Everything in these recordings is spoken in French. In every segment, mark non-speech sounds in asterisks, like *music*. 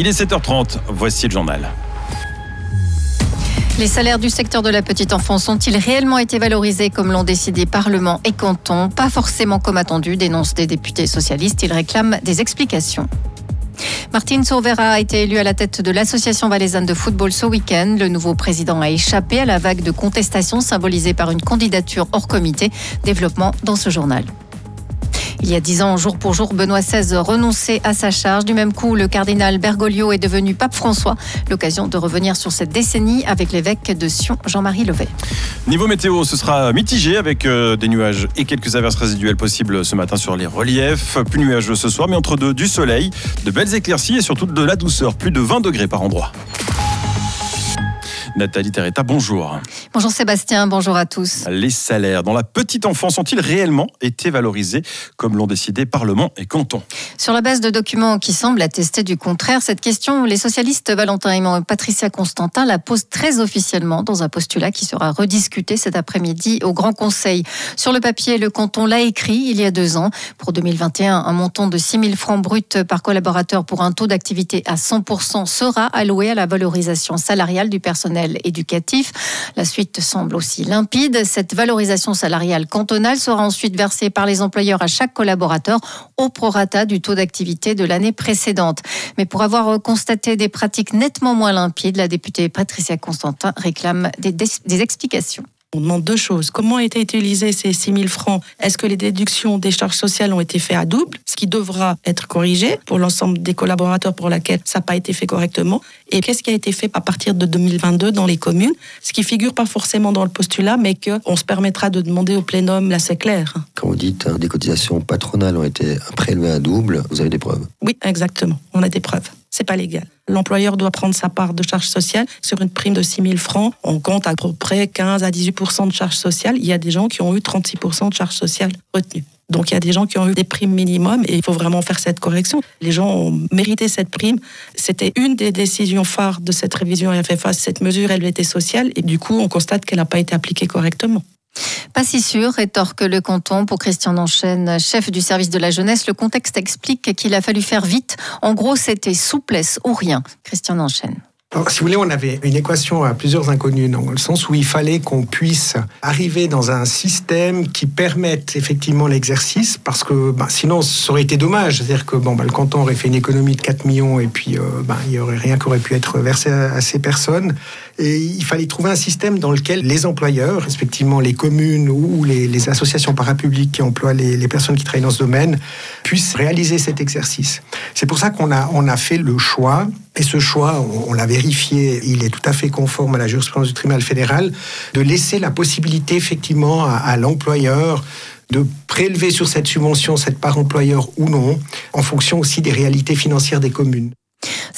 Il est 7h30, voici le journal. Les salaires du secteur de la petite enfance ont-ils réellement été valorisés comme l'ont décidé Parlement et canton Pas forcément comme attendu, dénoncent des députés socialistes. Ils réclament des explications. Martine Sourvera a été élue à la tête de l'Association valaisanne de football ce week-end. Le nouveau président a échappé à la vague de contestation symbolisée par une candidature hors comité. Développement dans ce journal. Il y a dix ans, jour pour jour, Benoît XVI renonçait à sa charge. Du même coup, le cardinal Bergoglio est devenu pape François. L'occasion de revenir sur cette décennie avec l'évêque de Sion, Jean-Marie Levet. Niveau météo, ce sera mitigé avec euh, des nuages et quelques averses résiduelles possibles ce matin sur les reliefs. Plus nuageux ce soir, mais entre deux, du soleil, de belles éclaircies et surtout de la douceur. Plus de 20 degrés par endroit. Nathalie Terretta, bonjour. Bonjour Sébastien, bonjour à tous. Les salaires dans la petite enfance ont-ils réellement été valorisés comme l'ont décidé Parlement et canton Sur la base de documents qui semblent attester du contraire, cette question, les socialistes Valentin et Patricia Constantin la posent très officiellement dans un postulat qui sera rediscuté cet après-midi au Grand Conseil. Sur le papier, le canton l'a écrit il y a deux ans. Pour 2021, un montant de 6 000 francs bruts par collaborateur pour un taux d'activité à 100% sera alloué à la valorisation salariale du personnel éducatif. La suite semble aussi limpide. Cette valorisation salariale cantonale sera ensuite versée par les employeurs à chaque collaborateur au prorata du taux d'activité de l'année précédente. Mais pour avoir constaté des pratiques nettement moins limpides, la députée Patricia Constantin réclame des, explications. On demande deux choses. Comment ont été utilisés ces 6 000 francs? Est-ce que les déductions des charges sociales ont été faites à double Ce qui devra être corrigé pour l'ensemble des collaborateurs pour lesquels ça n'a pas été fait correctement? Et qu'est-ce qui a été fait à partir de 2022 dans les communes? Ce qui figure pas forcément dans le postulat, mais qu'on se permettra de demander au plénum, là c'est clair. Quand vous dites hein, des cotisations patronales ont été prélevées à double, vous avez des preuves? Oui, exactement. On a des preuves c'est pas légal. L'employeur doit prendre sa part de charge sociale sur une prime de 6 000 francs. On compte à peu près 15 à 18% de charge sociale. Il y a des gens qui ont eu 36% de charge sociale retenue. Donc il y a des gens qui ont eu des primes minimum et il faut vraiment faire cette correction. Les gens ont mérité cette prime. C'était une des décisions phares de cette révision FFA. Cette mesure, elle était sociale et du coup, on constate qu'elle n'a pas été appliquée correctement. Pas si sûr, rétorque le canton. Pour Christian Nanchaine, chef du service de la jeunesse, le contexte explique qu'il a fallu faire vite. En gros, c'était souplesse ou rien. Christian Nanchaine. Si vous voulez, on avait une équation à plusieurs inconnus, dans le sens où il fallait qu'on puisse arriver dans un système qui permette effectivement l'exercice, parce que bah, sinon, ça aurait été dommage. C'est-à-dire que bon, bah, le canton aurait fait une économie de 4 millions et puis euh, bah, il n'y aurait rien qui aurait pu être versé à, ces personnes. Et il fallait trouver un système dans lequel les employeurs, respectivement les communes ou les, associations parapubliques qui emploient les, les, personnes qui travaillent dans ce domaine, puissent réaliser cet exercice. C'est pour ça qu'on a, on a fait le choix et ce choix, on, l'a vérifié, il est tout à fait conforme à la jurisprudence du tribunal fédéral, de laisser la possibilité effectivement à l'employeur de prélever sur cette subvention cette part employeur ou non, en fonction aussi des réalités financières des communes.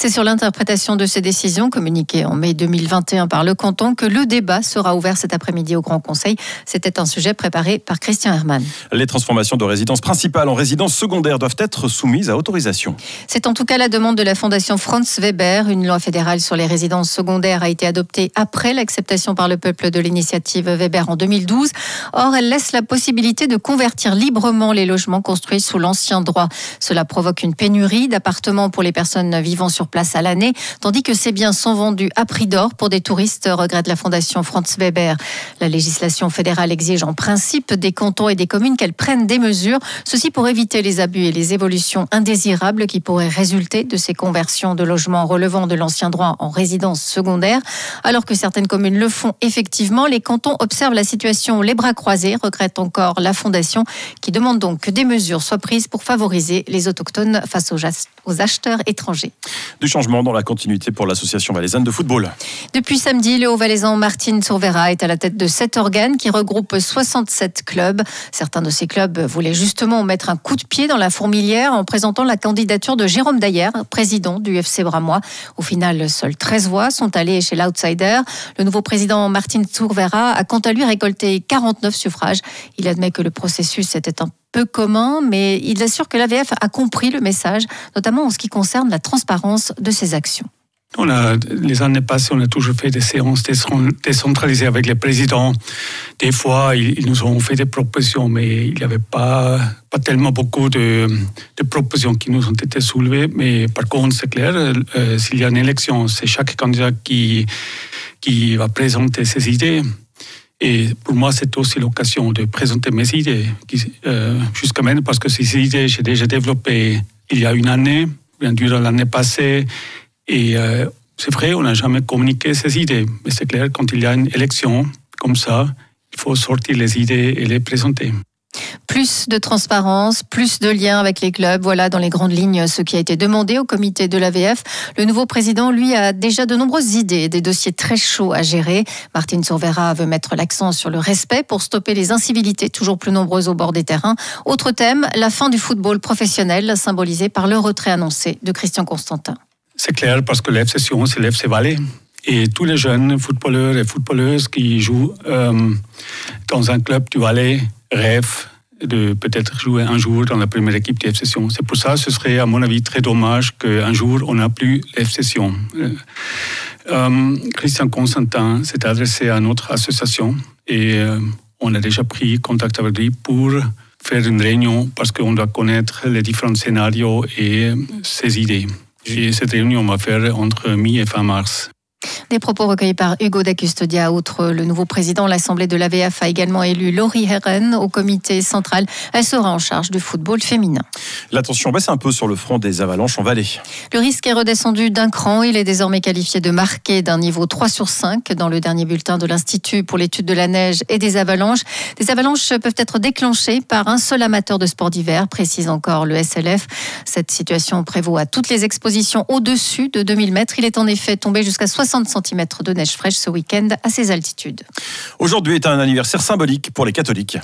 C'est sur l'interprétation de ces décisions communiquées en mai 2021 par le canton que le débat sera ouvert cet après-midi au Grand Conseil. C'était un sujet préparé par Christian Hermann. Les transformations de résidence principale en résidence secondaire doivent être soumises à autorisation. C'est en tout cas la demande de la Fondation Franz Weber. Une loi fédérale sur les résidences secondaires a été adoptée après l'acceptation par le peuple de l'initiative Weber en 2012. Or, elle laisse la possibilité de convertir librement les logements construits sous l'ancien droit. Cela provoque une pénurie d'appartements pour les personnes vivant sur place à l'année, tandis que ces biens sont vendus à prix d'or pour des touristes, regrette la Fondation Franz Weber. La législation fédérale exige en principe des cantons et des communes qu'elles prennent des mesures, ceci pour éviter les abus et les évolutions indésirables qui pourraient résulter de ces conversions de logements relevant de l'ancien droit en résidence secondaire. Alors que certaines communes le font effectivement, les cantons observent la situation les bras croisés, regrette encore la Fondation, qui demande donc que des mesures soient prises pour favoriser les autochtones face aux acheteurs étrangers du changement dans la continuité pour l'association valaisanne de football. Depuis samedi, le Haut-Valaisan Martine Sourvera est à la tête de cet organe qui regroupe 67 clubs. Certains de ces clubs voulaient justement mettre un coup de pied dans la fourmilière en présentant la candidature de Jérôme Dayer, président du FC Bramois. Au final, seules 13 voix sont allées chez l'outsider. Le nouveau président Martine Sourvera a quant à lui récolté 49 suffrages. Il admet que le processus était un peu commun, mais il assure que l'AVF a compris le message, notamment en ce qui concerne la transparence de ses actions. On a, les années passées, on a toujours fait des séances décentralisées avec les présidents. Des fois, ils, nous ont fait des propositions, mais il n'y avait pas, pas tellement beaucoup de, propositions qui nous ont été soulevées. Mais par contre, c'est clair, euh, s'il y a une élection, c'est chaque candidat qui, qui va présenter ses idées. Et pour moi, c'est aussi l'occasion de présenter mes idées euh, jusqu'à maintenant, parce que ces idées, j'ai déjà développées il y a une année, bien durant l'année passée. Et euh, c'est vrai, on n'a jamais communiqué ces idées. Mais c'est clair, quand il y a une élection comme ça, il faut sortir les idées et les présenter. Plus de transparence, plus de liens avec les clubs. Voilà dans les grandes lignes ce qui a été demandé au comité de l'AVF. Le nouveau président, lui, a déjà de nombreuses idées, des dossiers très chauds à gérer. Martine Sourvera veut mettre l'accent sur le respect pour stopper les incivilités toujours plus nombreuses au bord des terrains. Autre thème, la fin du football professionnel, symbolisé par le retrait annoncé de Christian Constantin. C'est clair parce que l'FC Sion, c'est l'FC. Et tous les jeunes footballeurs et footballeuses qui jouent euh, dans un club du Valais rêvent de peut-être jouer un jour dans la première équipe de FC Sion. C'est pour ça que ce serait, à mon avis, très dommage qu'un jour, on n'a plus FC Sion. Euh, euh, Christian Constantin s'est adressé à notre association et on a déjà pris contact avec lui pour faire une réunion parce qu'on doit connaître les différents scénarios et ses idées. Et cette réunion va faire entre mi et fin mars. Des propos recueillis par Hugo da Custodia. Outre le nouveau président, l'Assemblée de l'AVF a également élu Laurie Herren au comité central. Elle sera en charge du football féminin. L'attention baisse un peu sur le front des avalanches en vallée. Le risque est redescendu d'un cran. Il est désormais qualifié de marqué d'un niveau 3 sur 5 dans le dernier bulletin de l'Institut pour l'étude de la neige et des avalanches. Des avalanches peuvent être déclenchées par un seul amateur de sport d'hiver, précise encore le SLF. Cette situation prévaut à toutes les expositions au-dessus de 2000 mètres. Il est en effet tombé jusqu'à 60 60 cm de neige fraîche ce week-end à ces altitudes. Aujourd'hui est un anniversaire symbolique pour les catholiques.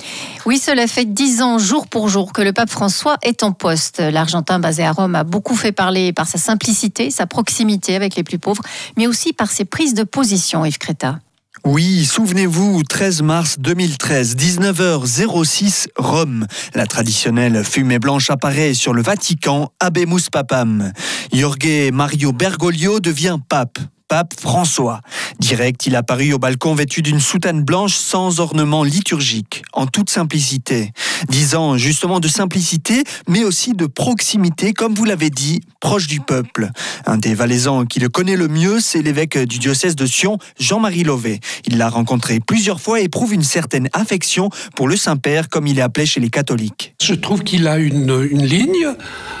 Oui, cela fait 10 ans jour pour jour que le pape François est en poste. L'Argentin basé à Rome a beaucoup fait parler par sa simplicité, sa proximité avec les plus pauvres, mais aussi par ses prises de position, Yves Créta. Oui, souvenez-vous, 13 mars 2013, 19h06, Rome. La traditionnelle fumée blanche apparaît sur le Vatican, Abemus Papam. Jorge Mario Bergoglio devient pape pape François. Direct, il apparut au balcon vêtu d'une soutane blanche sans ornement liturgique, en toute simplicité. Disant justement de simplicité, mais aussi de proximité, comme vous l'avez dit, proche du peuple. Un des Valaisans qui le connaît le mieux, c'est l'évêque du diocèse de Sion, Jean-Marie Lové. Il l'a rencontré plusieurs fois et éprouve une certaine affection pour le Saint-Père, comme il est appelé chez les catholiques. Je trouve qu'il a une, une ligne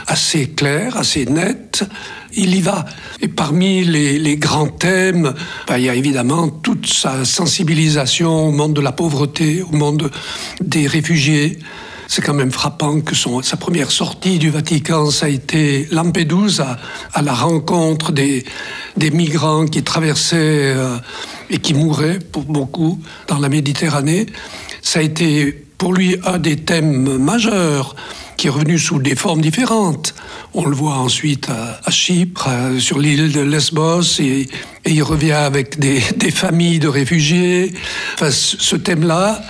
assez claire, assez nette il y va. Et parmi les, grands thèmes, bah, il y a évidemment toute sa sensibilisation au monde de la pauvreté, au monde des réfugiés. C'est quand même frappant que sa première sortie du Vatican, ça a été Lampedusa, à la rencontre des, des migrants qui traversaient euh, et qui mouraient pour beaucoup dans la Méditerranée. Ça a été pour lui un des thèmes majeurs qui est revenu sous des formes différentes. On le voit ensuite à, Chypre, sur l'île de Lesbos, et, il revient avec des, *laughs* des familles de réfugiés. Enfin, ce thème-là,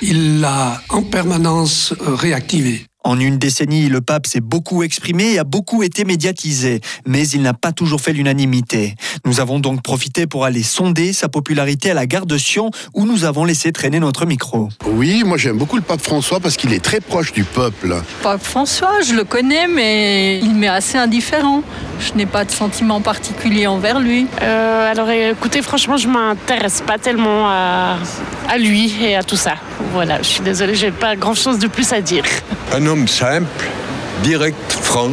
il l'a en permanence réactivé. En une décennie, le pape s'est beaucoup exprimé et a beaucoup été médiatisé, mais il n'a pas toujours fait l'unanimité. Nous avons donc profité pour aller sonder sa popularité à la gare de Sion, où nous avons laissé traîner notre micro. Oui, moi j'aime beaucoup le pape François parce qu'il est très proche du peuple. Pape François, je le connais, mais il m'est assez indifférent. Je n'ai pas de sentiment particulier envers lui. Euh, alors écoutez, franchement, je m'intéresse pas tellement à, à lui et à tout ça. Voilà, je suis désolée, j'ai pas grand chose de plus à dire. Un homme simple, direct, franc,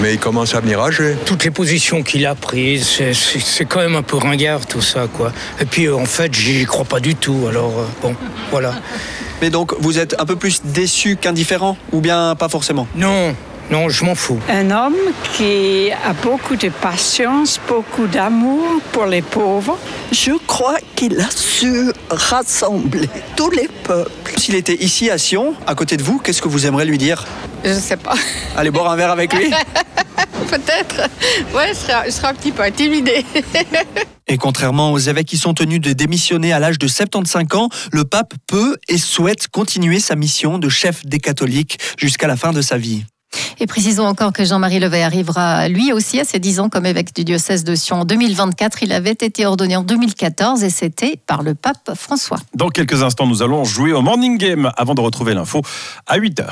mais il commence à mirager. Toutes les positions qu'il a prises, c'est quand même un peu ringard tout ça, quoi. Et puis en fait, j'y crois pas du tout, alors euh, bon, voilà. Mais donc, vous êtes un peu plus déçu qu'indifférent, ou bien pas forcément? Non, non, je m'en fous. Un homme qui a beaucoup de patience, beaucoup d'amour pour les pauvres. Je crois qu'il a su rassembler tous les peuples. S'il était ici à Sion, à côté de vous, qu'est-ce que vous aimeriez lui dire? Je ne sais pas. Allez boire un verre avec lui? *laughs* Peut-être. Ouais, je serai, un petit peu intimidé. *laughs* Et contrairement aux évêques qui sont tenus de démissionner à l'âge de 75 ans, le pape peut et souhaite continuer sa mission de chef des catholiques jusqu'à la fin de sa vie. Et précisons encore que Jean-Marie Levet arrivera lui aussi à ses 10 ans comme évêque du diocèse de Sion en 2024. Il avait été ordonné en 2014 et c'était par le pape François. Dans quelques instants, nous allons jouer au Morning Game avant de retrouver l'info à 8h.